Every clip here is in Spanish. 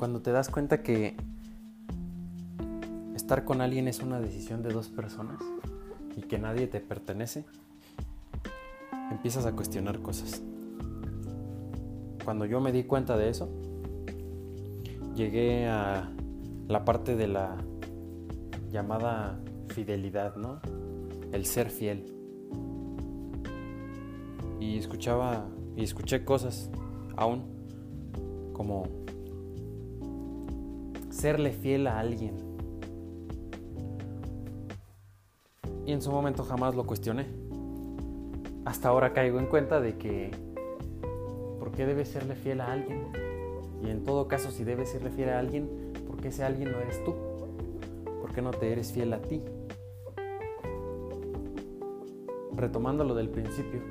Cuando te das cuenta que estar con alguien es una decisión de dos personas y que nadie te pertenece, empiezas a cuestionar cosas. Cuando yo me di cuenta de eso, llegué a la parte de la llamada fidelidad, ¿no? El ser fiel. Y escuchaba y escuché cosas aún como serle fiel a alguien. Y en su momento jamás lo cuestioné. Hasta ahora caigo en cuenta de que ¿por qué debes serle fiel a alguien? Y en todo caso, si debes serle fiel a alguien, ¿por qué ese alguien no eres tú? ¿Por qué no te eres fiel a ti? Retomando lo del principio,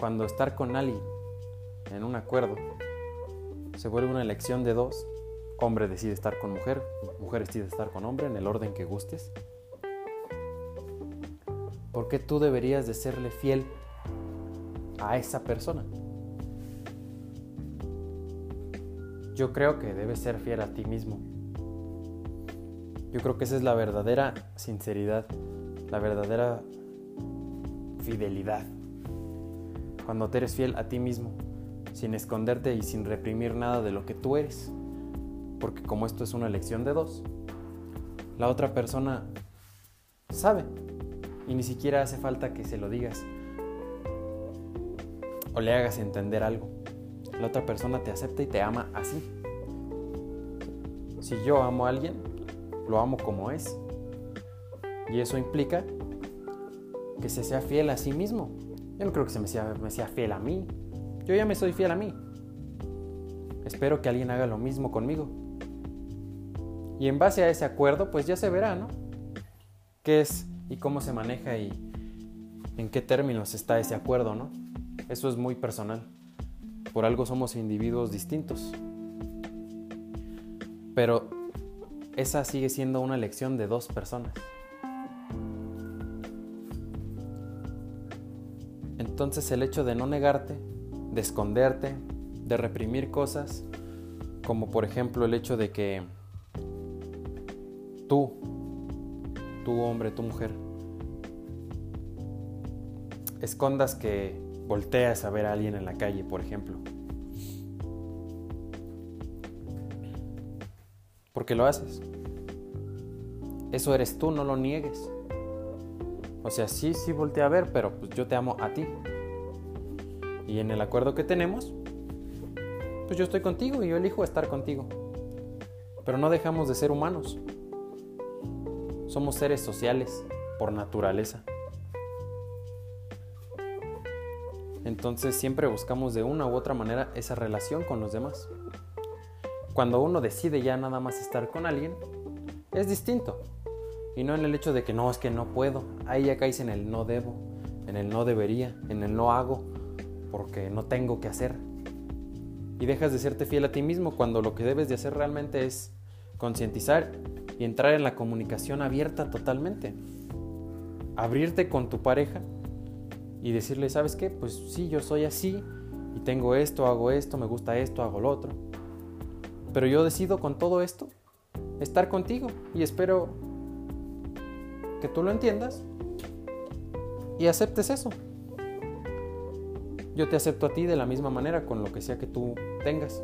cuando estar con alguien en un acuerdo se vuelve una elección de dos, hombre decide estar con mujer, mujer decide estar con hombre en el orden que gustes. ¿Por qué tú deberías de serle fiel a esa persona? Yo creo que debes ser fiel a ti mismo. Yo creo que esa es la verdadera sinceridad, la verdadera fidelidad. Cuando te eres fiel a ti mismo, sin esconderte y sin reprimir nada de lo que tú eres porque como esto es una elección de dos, la otra persona sabe y ni siquiera hace falta que se lo digas o le hagas entender algo. La otra persona te acepta y te ama así. Si yo amo a alguien, lo amo como es. Y eso implica que se sea fiel a sí mismo. Yo no creo que se me sea, me sea fiel a mí. Yo ya me soy fiel a mí. Espero que alguien haga lo mismo conmigo. Y en base a ese acuerdo, pues ya se verá, ¿no? ¿Qué es y cómo se maneja y en qué términos está ese acuerdo, ¿no? Eso es muy personal. Por algo somos individuos distintos. Pero esa sigue siendo una elección de dos personas. Entonces el hecho de no negarte, de esconderte, de reprimir cosas, como por ejemplo el hecho de que Tú, tú hombre, tu mujer, escondas que volteas a ver a alguien en la calle, por ejemplo. Porque lo haces. Eso eres tú, no lo niegues. O sea, sí, sí voltea a ver, pero pues yo te amo a ti. Y en el acuerdo que tenemos, pues yo estoy contigo y yo elijo estar contigo. Pero no dejamos de ser humanos. Somos seres sociales por naturaleza. Entonces siempre buscamos de una u otra manera esa relación con los demás. Cuando uno decide ya nada más estar con alguien, es distinto. Y no en el hecho de que no, es que no puedo. Ahí ya caes en el no debo, en el no debería, en el no hago, porque no tengo que hacer. Y dejas de serte fiel a ti mismo cuando lo que debes de hacer realmente es concientizar y entrar en la comunicación abierta totalmente. Abrirte con tu pareja y decirle, ¿sabes qué? Pues sí, yo soy así y tengo esto, hago esto, me gusta esto, hago lo otro. Pero yo decido con todo esto estar contigo y espero que tú lo entiendas y aceptes eso. Yo te acepto a ti de la misma manera con lo que sea que tú tengas.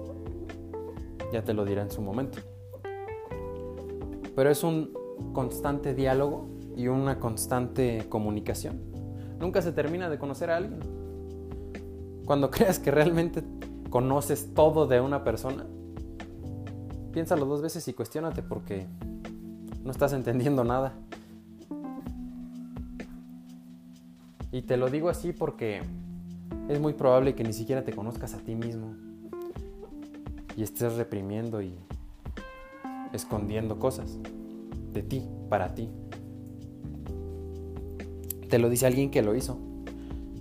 Ya te lo diré en su momento pero es un constante diálogo y una constante comunicación. Nunca se termina de conocer a alguien. Cuando creas que realmente conoces todo de una persona, piénsalo dos veces y cuestiónate porque no estás entendiendo nada. Y te lo digo así porque es muy probable que ni siquiera te conozcas a ti mismo y estés reprimiendo y escondiendo cosas de ti, para ti. Te lo dice alguien que lo hizo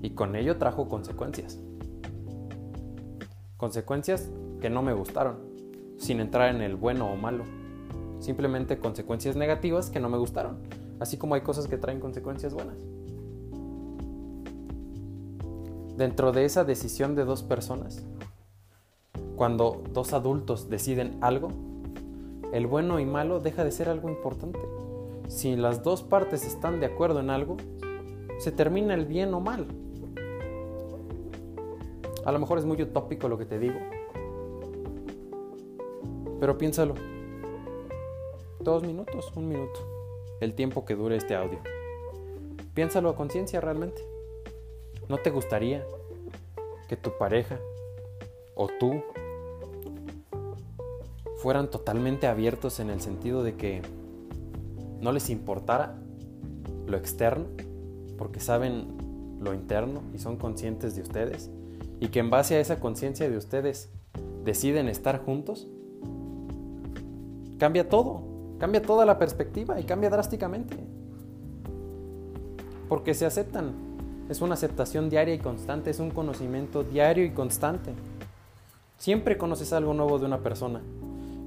y con ello trajo consecuencias. Consecuencias que no me gustaron, sin entrar en el bueno o malo. Simplemente consecuencias negativas que no me gustaron, así como hay cosas que traen consecuencias buenas. Dentro de esa decisión de dos personas, Cuando dos adultos deciden algo, el bueno y malo deja de ser algo importante. Si las dos partes están de acuerdo en algo, se termina el bien o mal. A lo mejor es muy utópico lo que te digo, pero piénsalo. Dos minutos, un minuto, el tiempo que dure este audio. Piénsalo a conciencia realmente. ¿No te gustaría que tu pareja o tú fueran totalmente abiertos en el sentido de que no les importara lo externo, porque saben lo interno y son conscientes de ustedes, y que en base a esa conciencia de ustedes deciden estar juntos, cambia todo, cambia toda la perspectiva y cambia drásticamente. Porque se aceptan, es una aceptación diaria y constante, es un conocimiento diario y constante. Siempre conoces algo nuevo de una persona.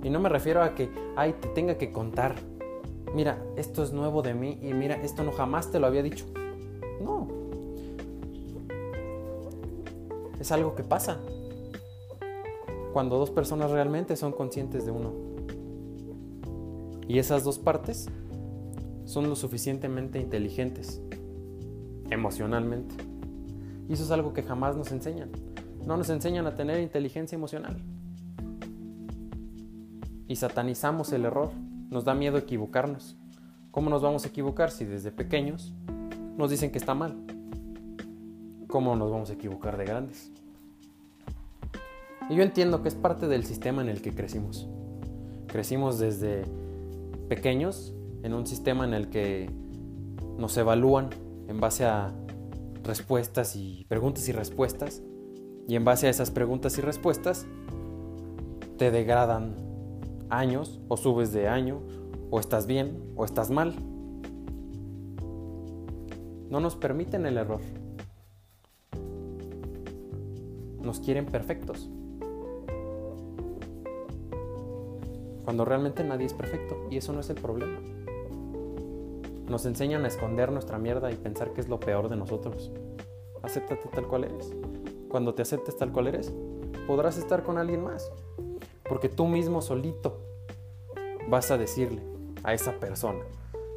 Y no me refiero a que, ay, te tenga que contar. Mira, esto es nuevo de mí y mira, esto no jamás te lo había dicho. No. Es algo que pasa. Cuando dos personas realmente son conscientes de uno. Y esas dos partes son lo suficientemente inteligentes emocionalmente. Y eso es algo que jamás nos enseñan. No nos enseñan a tener inteligencia emocional. Y satanizamos el error. Nos da miedo equivocarnos. ¿Cómo nos vamos a equivocar si desde pequeños nos dicen que está mal? ¿Cómo nos vamos a equivocar de grandes? Y yo entiendo que es parte del sistema en el que crecimos. Crecimos desde pequeños en un sistema en el que nos evalúan en base a respuestas y preguntas y respuestas. Y en base a esas preguntas y respuestas, te degradan años o subes de año o estás bien o estás mal. No nos permiten el error. Nos quieren perfectos. Cuando realmente nadie es perfecto y eso no es el problema. Nos enseñan a esconder nuestra mierda y pensar que es lo peor de nosotros. Acéptate tal cual eres. Cuando te aceptes tal cual eres, podrás estar con alguien más. Porque tú mismo solito vas a decirle a esa persona,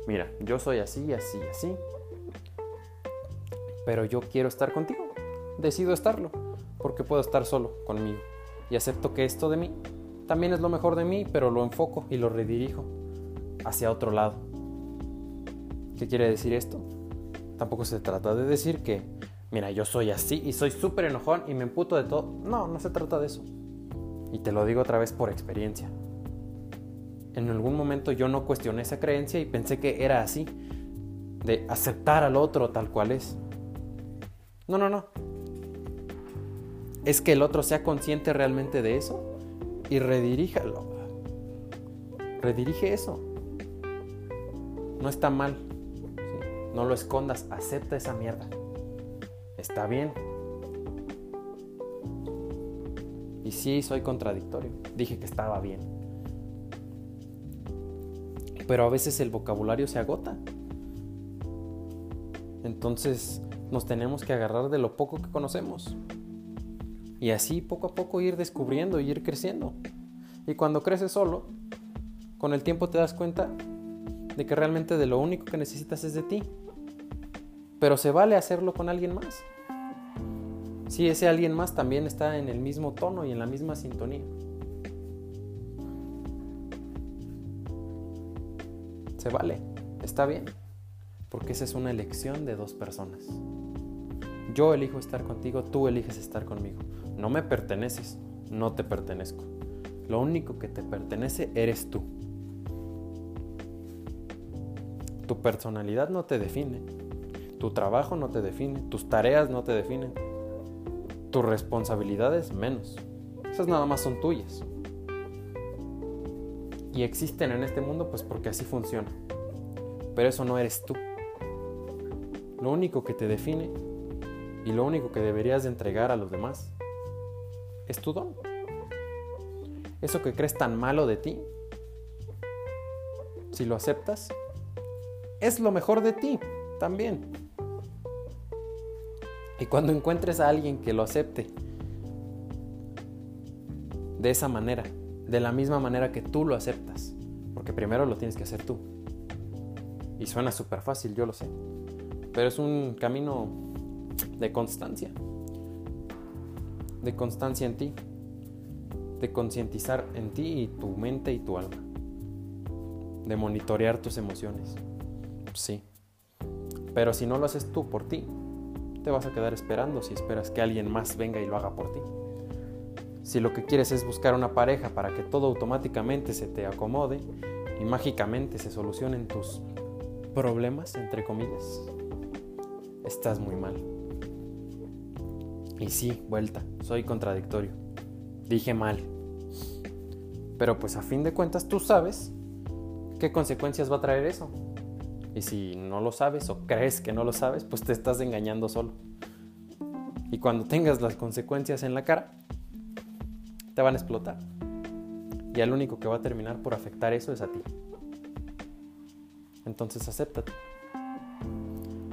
mira, yo soy así, así, así, pero yo quiero estar contigo. Decido estarlo, porque puedo estar solo conmigo. Y acepto que esto de mí también es lo mejor de mí, pero lo enfoco y lo redirijo hacia otro lado. ¿Qué quiere decir esto? Tampoco se trata de decir que, mira, yo soy así y soy súper enojón y me emputo de todo. No, no se trata de eso. Y te lo digo otra vez por experiencia. En algún momento yo no cuestioné esa creencia y pensé que era así, de aceptar al otro tal cual es. No, no, no. Es que el otro sea consciente realmente de eso y rediríjalo. Redirige eso. No está mal. No lo escondas, acepta esa mierda. Está bien. Y sí, soy contradictorio. Dije que estaba bien. Pero a veces el vocabulario se agota. Entonces nos tenemos que agarrar de lo poco que conocemos. Y así poco a poco ir descubriendo y ir creciendo. Y cuando creces solo, con el tiempo te das cuenta de que realmente de lo único que necesitas es de ti. Pero se vale hacerlo con alguien más. Si ese alguien más también está en el mismo tono y en la misma sintonía. Se vale, está bien, porque esa es una elección de dos personas. Yo elijo estar contigo, tú eliges estar conmigo. No me perteneces, no te pertenezco. Lo único que te pertenece eres tú. Tu personalidad no te define, tu trabajo no te define, tus tareas no te definen, tus responsabilidades menos. Esas nada más son tuyas. Y existen en este mundo pues porque así funciona. Pero eso no eres tú. Lo único que te define y lo único que deberías de entregar a los demás es tu don. Eso que crees tan malo de ti, si lo aceptas, es lo mejor de ti también. Y cuando encuentres a alguien que lo acepte de esa manera, de la misma manera que tú lo aceptas, porque primero lo tienes que hacer tú. Y suena súper fácil, yo lo sé, pero es un camino de constancia, de constancia en ti, de concientizar en ti y tu mente y tu alma, de monitorear tus emociones. Sí. Pero si no lo haces tú por ti, te vas a quedar esperando si esperas que alguien más venga y lo haga por ti. Si lo que quieres es buscar una pareja para que todo automáticamente se te acomode y mágicamente se solucionen tus problemas, entre comillas, estás muy mal. Y sí, vuelta, soy contradictorio. Dije mal. Pero pues a fin de cuentas tú sabes qué consecuencias va a traer eso. Y si no lo sabes o crees que no lo sabes, pues te estás engañando solo. Y cuando tengas las consecuencias en la cara, te van a explotar. Y al único que va a terminar por afectar eso es a ti. Entonces acéptate.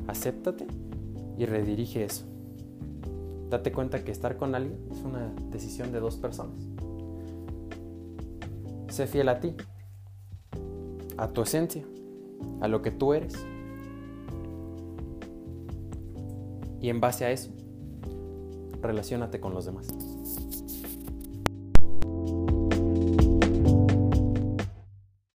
Acéptate y redirige eso. Date cuenta que estar con alguien es una decisión de dos personas. Sé fiel a ti, a tu esencia, a lo que tú eres. Y en base a eso, relacionate con los demás.